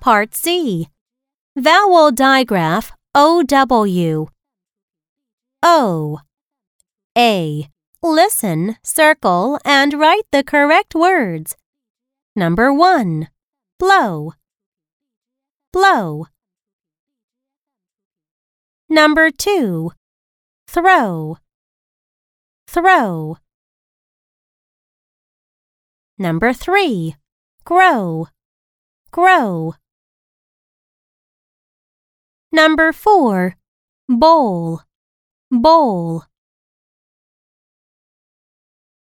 Part C. Vowel digraph OW. O. A. Listen, circle, and write the correct words. Number 1. Blow. Blow. Number 2. Throw. Throw. Number 3. Grow. Grow. Number 4. Bowl. Bowl.